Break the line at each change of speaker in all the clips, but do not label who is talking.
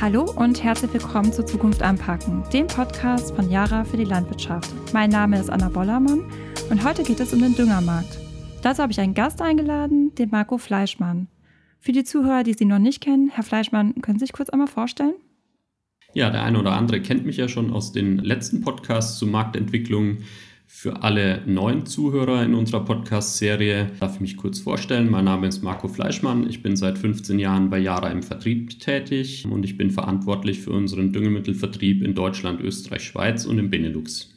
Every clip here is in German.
Hallo und herzlich willkommen zu Zukunft anpacken, dem Podcast von Yara für die Landwirtschaft. Mein Name ist Anna Bollermann und heute geht es um den Düngermarkt. Dazu habe ich einen Gast eingeladen, den Marco Fleischmann. Für die Zuhörer, die Sie noch nicht kennen, Herr Fleischmann, können Sie sich kurz einmal vorstellen?
Ja, der eine oder andere kennt mich ja schon aus den letzten Podcasts zu Marktentwicklung. Für alle neuen Zuhörer in unserer Podcast-Serie darf ich mich kurz vorstellen. Mein Name ist Marco Fleischmann. Ich bin seit 15 Jahren bei Yara im Vertrieb tätig und ich bin verantwortlich für unseren Düngemittelvertrieb in Deutschland, Österreich, Schweiz und im Benelux.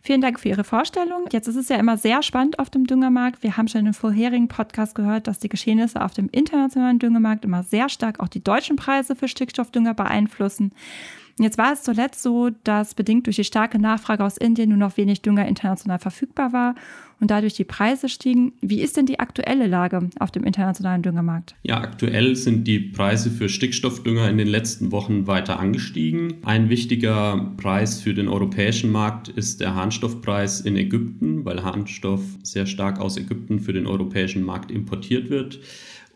Vielen Dank für Ihre Vorstellung. Jetzt ist es ja immer sehr spannend auf dem Düngermarkt. Wir haben schon dem vorherigen Podcast gehört, dass die Geschehnisse auf dem internationalen Düngemarkt immer sehr stark auch die deutschen Preise für Stickstoffdünger beeinflussen. Jetzt war es zuletzt so, dass bedingt durch die starke Nachfrage aus Indien nur noch wenig Dünger international verfügbar war und dadurch die Preise stiegen. Wie ist denn die aktuelle Lage auf dem internationalen Düngermarkt?
Ja, aktuell sind die Preise für Stickstoffdünger in den letzten Wochen weiter angestiegen. Ein wichtiger Preis für den europäischen Markt ist der Harnstoffpreis in Ägypten, weil Harnstoff sehr stark aus Ägypten für den europäischen Markt importiert wird.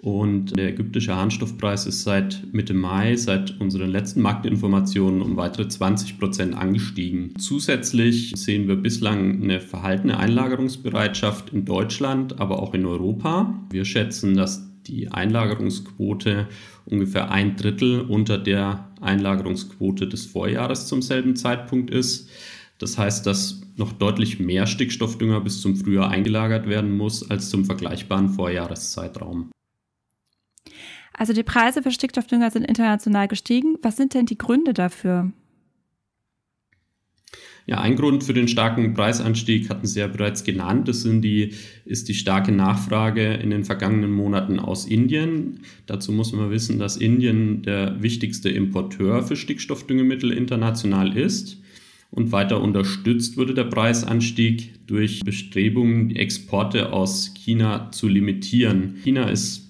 Und der ägyptische Harnstoffpreis ist seit Mitte Mai, seit unseren letzten Marktinformationen, um weitere 20 Prozent angestiegen. Zusätzlich sehen wir bislang eine verhaltene Einlagerungsbereitschaft in Deutschland, aber auch in Europa. Wir schätzen, dass die Einlagerungsquote ungefähr ein Drittel unter der Einlagerungsquote des Vorjahres zum selben Zeitpunkt ist. Das heißt, dass noch deutlich mehr Stickstoffdünger bis zum Frühjahr eingelagert werden muss als zum vergleichbaren Vorjahreszeitraum.
Also die Preise für Stickstoffdünger sind international gestiegen. Was sind denn die Gründe dafür?
Ja, ein Grund für den starken Preisanstieg hatten Sie ja bereits genannt. Das sind die, ist die starke Nachfrage in den vergangenen Monaten aus Indien. Dazu muss man wissen, dass Indien der wichtigste Importeur für Stickstoffdüngemittel international ist. Und weiter unterstützt wurde der Preisanstieg durch Bestrebungen, die Exporte aus China zu limitieren. China ist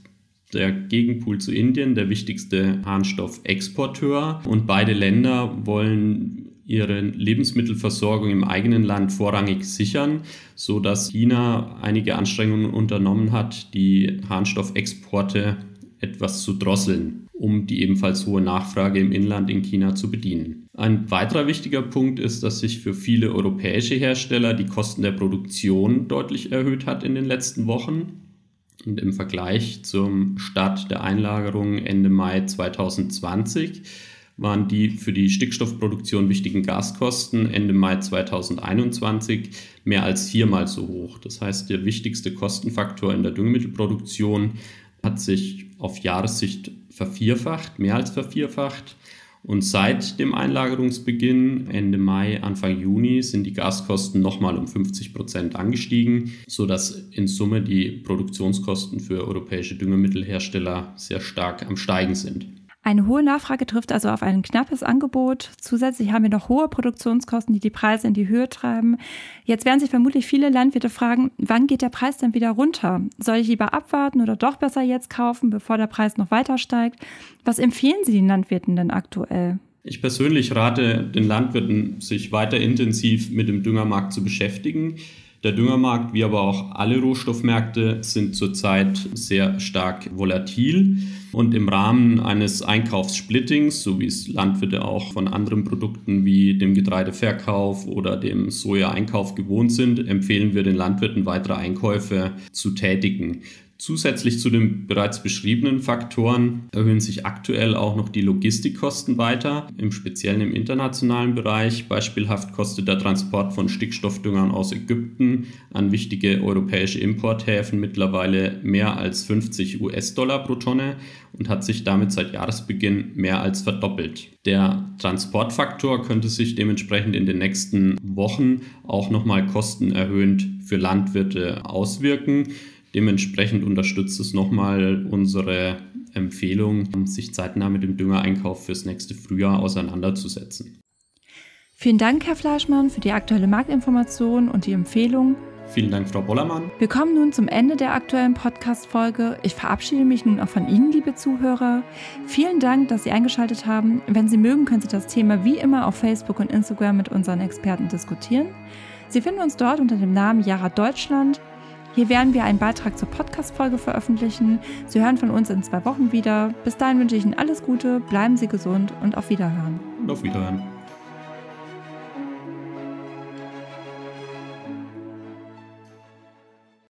der Gegenpool zu Indien, der wichtigste Harnstoffexporteur. Und beide Länder wollen ihre Lebensmittelversorgung im eigenen Land vorrangig sichern, so dass China einige Anstrengungen unternommen hat, die Harnstoffexporte etwas zu drosseln, um die ebenfalls hohe Nachfrage im Inland in China zu bedienen. Ein weiterer wichtiger Punkt ist, dass sich für viele europäische Hersteller die Kosten der Produktion deutlich erhöht hat in den letzten Wochen. Und im Vergleich zum Start der Einlagerung Ende Mai 2020 waren die für die Stickstoffproduktion wichtigen Gaskosten Ende Mai 2021 mehr als viermal so hoch. Das heißt, der wichtigste Kostenfaktor in der Düngemittelproduktion hat sich auf Jahressicht vervierfacht, mehr als vervierfacht. Und seit dem Einlagerungsbeginn Ende Mai, Anfang Juni sind die Gaskosten nochmal um 50 Prozent angestiegen, sodass in Summe die Produktionskosten für europäische Düngemittelhersteller sehr stark am Steigen sind.
Eine hohe Nachfrage trifft also auf ein knappes Angebot. Zusätzlich haben wir noch hohe Produktionskosten, die die Preise in die Höhe treiben. Jetzt werden sich vermutlich viele Landwirte fragen, wann geht der Preis denn wieder runter? Soll ich lieber abwarten oder doch besser jetzt kaufen, bevor der Preis noch weiter steigt? Was empfehlen Sie den Landwirten denn aktuell?
Ich persönlich rate den Landwirten, sich weiter intensiv mit dem Düngermarkt zu beschäftigen. Der Düngermarkt, wie aber auch alle Rohstoffmärkte, sind zurzeit sehr stark volatil. Und im Rahmen eines Einkaufssplittings, so wie es Landwirte auch von anderen Produkten wie dem Getreideverkauf oder dem Soja-Einkauf gewohnt sind, empfehlen wir den Landwirten weitere Einkäufe zu tätigen. Zusätzlich zu den bereits beschriebenen Faktoren erhöhen sich aktuell auch noch die Logistikkosten weiter, im speziellen im internationalen Bereich. Beispielhaft kostet der Transport von Stickstoffdüngern aus Ägypten an wichtige europäische Importhäfen mittlerweile mehr als 50 US-Dollar pro Tonne und hat sich damit seit Jahresbeginn mehr als verdoppelt. Der Transportfaktor könnte sich dementsprechend in den nächsten Wochen auch nochmal kostenerhöhend für Landwirte auswirken. Dementsprechend unterstützt es nochmal unsere Empfehlung, sich zeitnah mit dem Düngereinkauf fürs nächste Frühjahr auseinanderzusetzen.
Vielen Dank, Herr Fleischmann, für die aktuelle Marktinformation und die Empfehlung.
Vielen Dank, Frau Bollermann.
Wir kommen nun zum Ende der aktuellen Podcast-Folge. Ich verabschiede mich nun auch von Ihnen, liebe Zuhörer. Vielen Dank, dass Sie eingeschaltet haben. Wenn Sie mögen, können Sie das Thema wie immer auf Facebook und Instagram mit unseren Experten diskutieren. Sie finden uns dort unter dem Namen Jara Deutschland Hier werden wir einen Beitrag zur Podcast-Folge veröffentlichen. Sie hören von uns in zwei Wochen wieder. Bis dahin wünsche ich Ihnen alles Gute, bleiben Sie gesund und auf Wiederhören.
Auf Wiederhören.